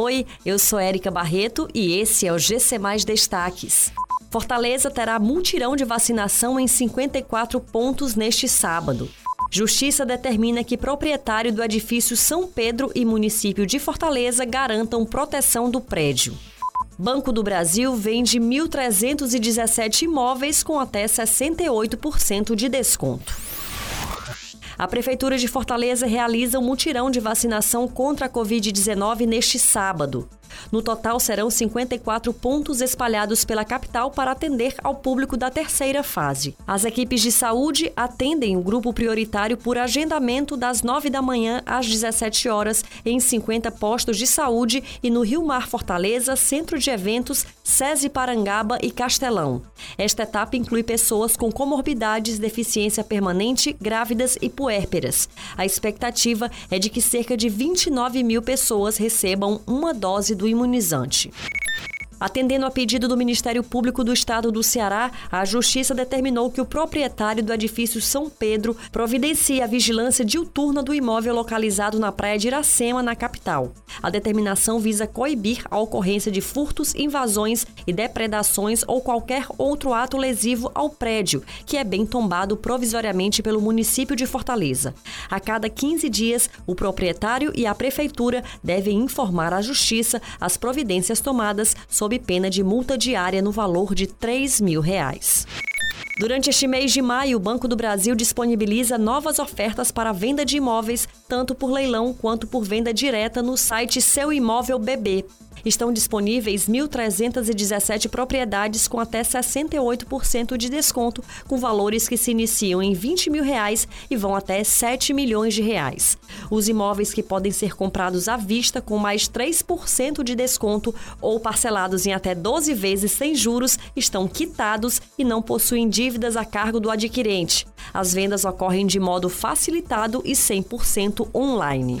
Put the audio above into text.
Oi, eu sou Érica Barreto e esse é o GC Mais Destaques. Fortaleza terá multirão de vacinação em 54 pontos neste sábado. Justiça determina que proprietário do edifício São Pedro e município de Fortaleza garantam proteção do prédio. Banco do Brasil vende 1.317 imóveis com até 68% de desconto. A Prefeitura de Fortaleza realiza um mutirão de vacinação contra a Covid-19 neste sábado. No total, serão 54 pontos espalhados pela capital para atender ao público da terceira fase. As equipes de saúde atendem o grupo prioritário por agendamento das 9 da manhã às 17 horas em 50 postos de saúde e no Rio Mar Fortaleza, Centro de Eventos, SESI Parangaba e Castelão. Esta etapa inclui pessoas com comorbidades, deficiência permanente, grávidas e puérperas. A expectativa é de que cerca de 29 mil pessoas recebam uma dose do imunizante. Atendendo a pedido do Ministério Público do Estado do Ceará, a Justiça determinou que o proprietário do edifício São Pedro providencie a vigilância diuturna do imóvel localizado na praia de Iracema, na capital. A determinação visa coibir a ocorrência de furtos, invasões e depredações ou qualquer outro ato lesivo ao prédio, que é bem tombado provisoriamente pelo município de Fortaleza. A cada 15 dias, o proprietário e a prefeitura devem informar à Justiça as providências tomadas sobre sob pena de multa diária no valor de 3 mil reais. Durante este mês de maio, o Banco do Brasil disponibiliza novas ofertas para venda de imóveis, tanto por leilão quanto por venda direta no site Seu Imóvel BB. Estão disponíveis 1.317 propriedades com até 68% de desconto, com valores que se iniciam em 20 mil reais e vão até 7 milhões de reais. Os imóveis que podem ser comprados à vista com mais 3% de desconto ou parcelados em até 12 vezes sem juros estão quitados e não possuem dívidas a cargo do adquirente. As vendas ocorrem de modo facilitado e 100% online.